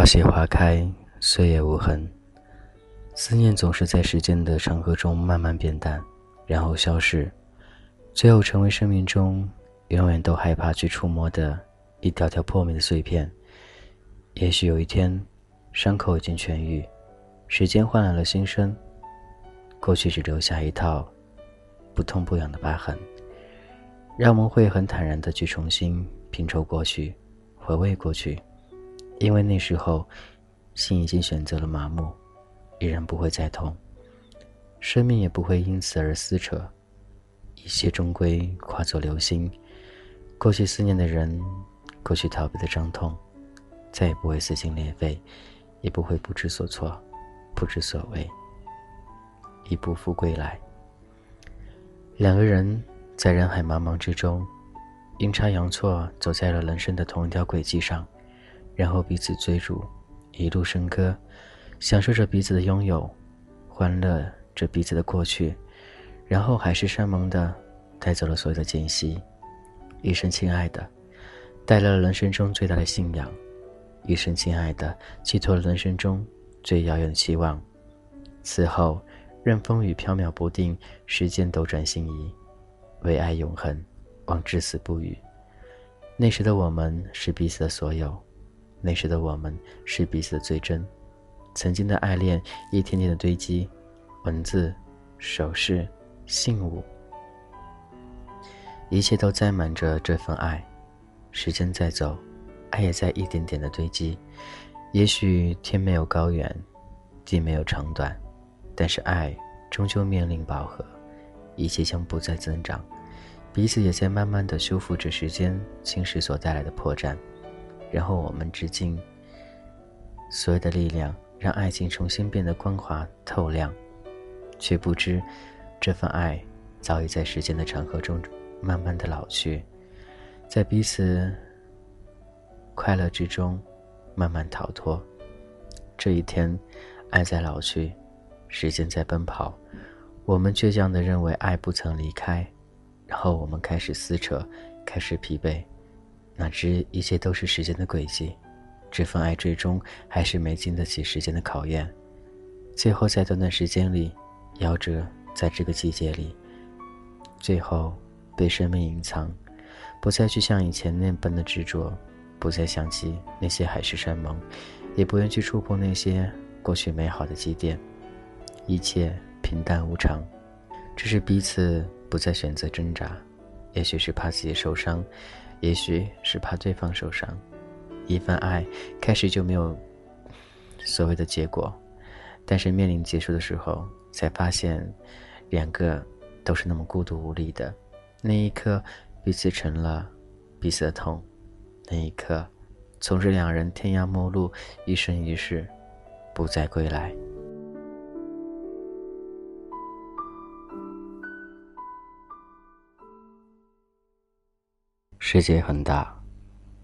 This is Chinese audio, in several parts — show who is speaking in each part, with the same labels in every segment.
Speaker 1: 花谢花开，岁月无痕。思念总是在时间的长河中慢慢变淡，然后消逝，最后成为生命中永远都害怕去触摸的一条条破灭的碎片。也许有一天，伤口已经痊愈，时间换来了新生，过去只留下一套不痛不痒的疤痕，让我们会很坦然的去重新拼凑过去，回味过去。因为那时候，心已经选择了麻木，依然不会再痛，生命也不会因此而撕扯，一切终归化作流星。过去思念的人，过去逃避的伤痛，再也不会撕心裂肺，也不会不知所措、不知所谓，已不复归来。两个人在人海茫茫之中，阴差阳错走在了人生的同一条轨迹上。然后彼此追逐，一路笙歌，享受着彼此的拥有，欢乐着彼此的过去，然后海誓山盟的带走了所有的间隙，一生亲爱的，带来了人生中最大的信仰，一生亲爱的，寄托了人生中最遥远的期望。此后，任风雨飘渺不定，时间斗转星移，唯爱永恒，望至死不渝。那时的我们是彼此的所有。那时的我们是彼此的最真，曾经的爱恋一天天的堆积，文字、手势、信物，一切都载满着这份爱。时间在走，爱也在一点点的堆积。也许天没有高远，地没有长短，但是爱终究面临饱和，一切将不再增长，彼此也在慢慢的修复着时间侵蚀所带来的破绽。然后我们致敬所有的力量，让爱情重新变得光滑透亮，却不知这份爱早已在时间的长河中慢慢的老去，在彼此快乐之中慢慢逃脱。这一天，爱在老去，时间在奔跑，我们倔强的认为爱不曾离开，然后我们开始撕扯，开始疲惫。哪知一切都是时间的轨迹，这份爱最终还是没经得起时间的考验，最后在短短时间里，夭折在这个季节里，最后被生命隐藏，不再去像以前那般的执着，不再想起那些海誓山盟，也不愿去触碰那些过去美好的积淀，一切平淡无常，只是彼此不再选择挣扎，也许是怕自己受伤。也许是怕对方受伤，一份爱开始就没有所谓的结果，但是面临结束的时候，才发现两个都是那么孤独无力的。那一刻，彼此成了彼此的痛；那一刻，从这两人天涯陌路，一生一世不再归来。世界很大，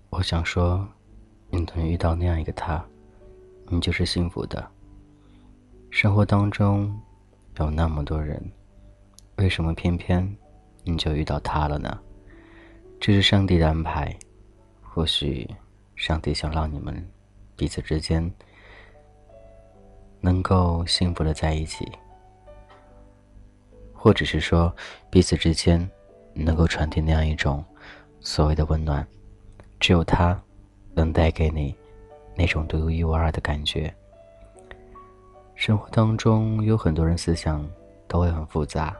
Speaker 1: 我想说，你能遇到那样一个他，你就是幸福的。生活当中有那么多人，为什么偏偏你就遇到他了呢？这是上帝的安排，或许上帝想让你们彼此之间能够幸福的在一起，或者是说彼此之间能够传递那样一种。所谓的温暖，只有他能带给你那种独一无二的感觉。生活当中有很多人思想都会很复杂，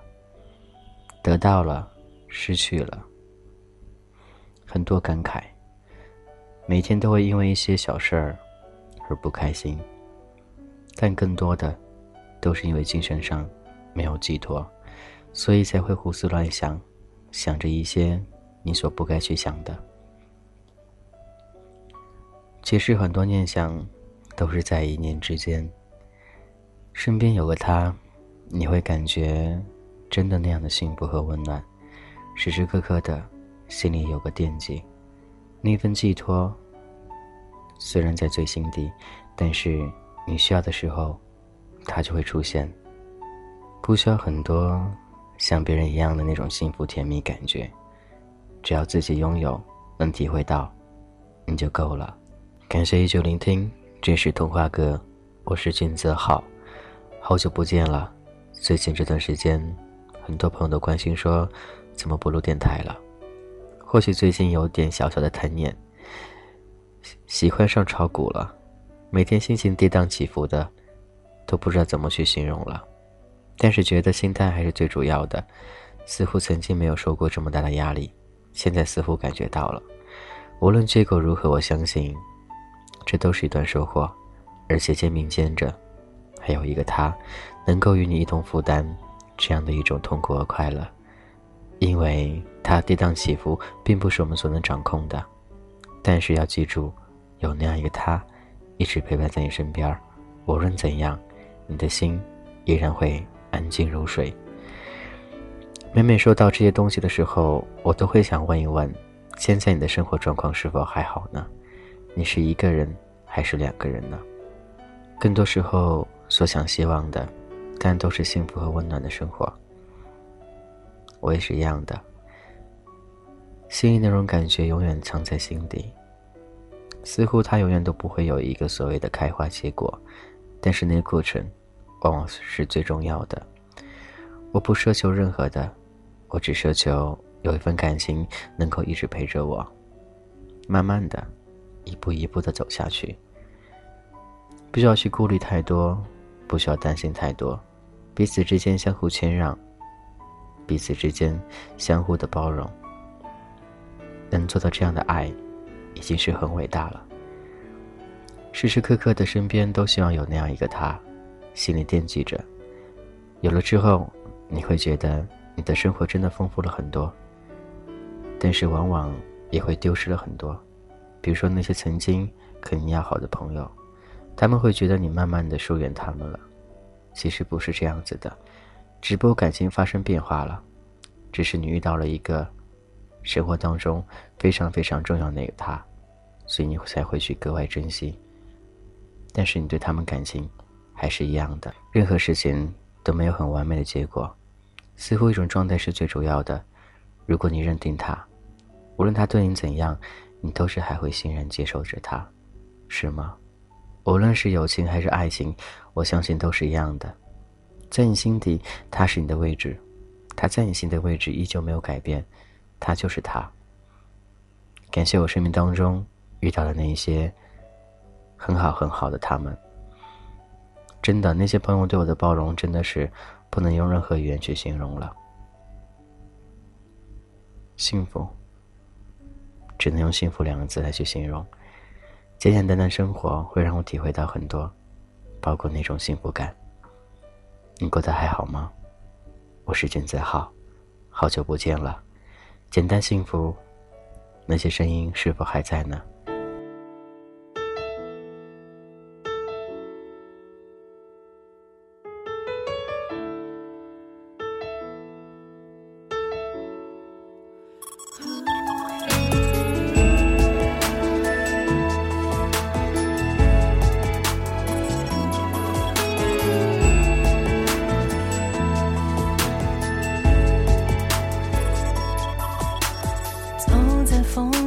Speaker 1: 得到了，失去了，很多感慨，每天都会因为一些小事儿而不开心，但更多的都是因为精神上没有寄托，所以才会胡思乱想，想着一些。你所不该去想的，其实很多念想都是在一念之间。身边有个他，你会感觉真的那样的幸福和温暖，时时刻刻的心里有个惦记，那份寄托虽然在最心底，但是你需要的时候，他就会出现。不需要很多像别人一样的那种幸福甜蜜感觉。只要自己拥有，能体会到，你就够了。感谢依旧聆听，这是童话哥，我是君泽浩，好久不见了。最近这段时间，很多朋友都关心说，怎么不录电台了？或许最近有点小小的贪念，喜欢上炒股了，每天心情跌宕起伏的，都不知道怎么去形容了。但是觉得心态还是最主要的，似乎曾经没有受过这么大的压力，现在似乎感觉到了。无论结果如何，我相信，这都是一段收获，而且肩并肩着，还有一个他，能够与你一同负担这样的一种痛苦和快乐，因为他跌宕起伏并不是我们所能掌控的，但是要记住，有那样一个他，一直陪伴在你身边，无论怎样，你的心依然会。安静如水。每每说到这些东西的时候，我都会想问一问：现在你的生活状况是否还好呢？你是一个人还是两个人呢？更多时候所想希望的，但都是幸福和温暖的生活。我也是一样的，心里那种感觉永远藏在心底，似乎它永远都不会有一个所谓的开花结果，但是那个过程。往往是最重要的。我不奢求任何的，我只奢求有一份感情能够一直陪着我，慢慢的，一步一步的走下去。不需要去顾虑太多，不需要担心太多，彼此之间相互谦让，彼此之间相互的包容，能做到这样的爱，已经是很伟大了。时时刻刻的身边都希望有那样一个他。心里惦记着，有了之后，你会觉得你的生活真的丰富了很多。但是往往也会丢失了很多，比如说那些曾经和你要好的朋友，他们会觉得你慢慢的疏远他们了。其实不是这样子的，只不过感情发生变化了，只是你遇到了一个生活当中非常非常重要那个他，所以你才会去格外珍惜。但是你对他们感情。还是一样的，任何事情都没有很完美的结果，似乎一种状态是最主要的。如果你认定他，无论他对你怎样，你都是还会欣然接受着他，是吗？无论是友情还是爱情，我相信都是一样的。在你心底，他是你的位置，他在你心的位置依旧没有改变，他就是他。感谢我生命当中遇到的那一些很好很好的他们。真的，那些朋友对我的包容真的是不能用任何语言去形容了。幸福，只能用“幸福”两个字来去形容。简简单单生活会让我体会到很多，包括那种幸福感。你过得还好吗？我是君子浩，好久不见了。简单幸福，那些声音是否还在呢？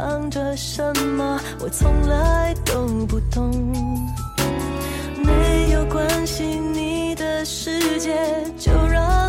Speaker 2: 藏着什么？我从来都不懂。没有关系，你的世界就让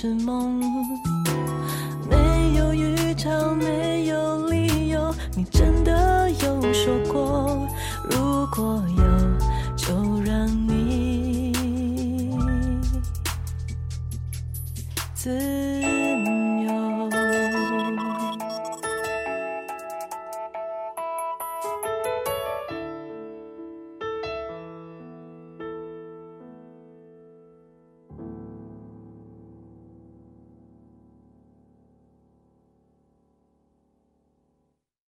Speaker 2: 是梦。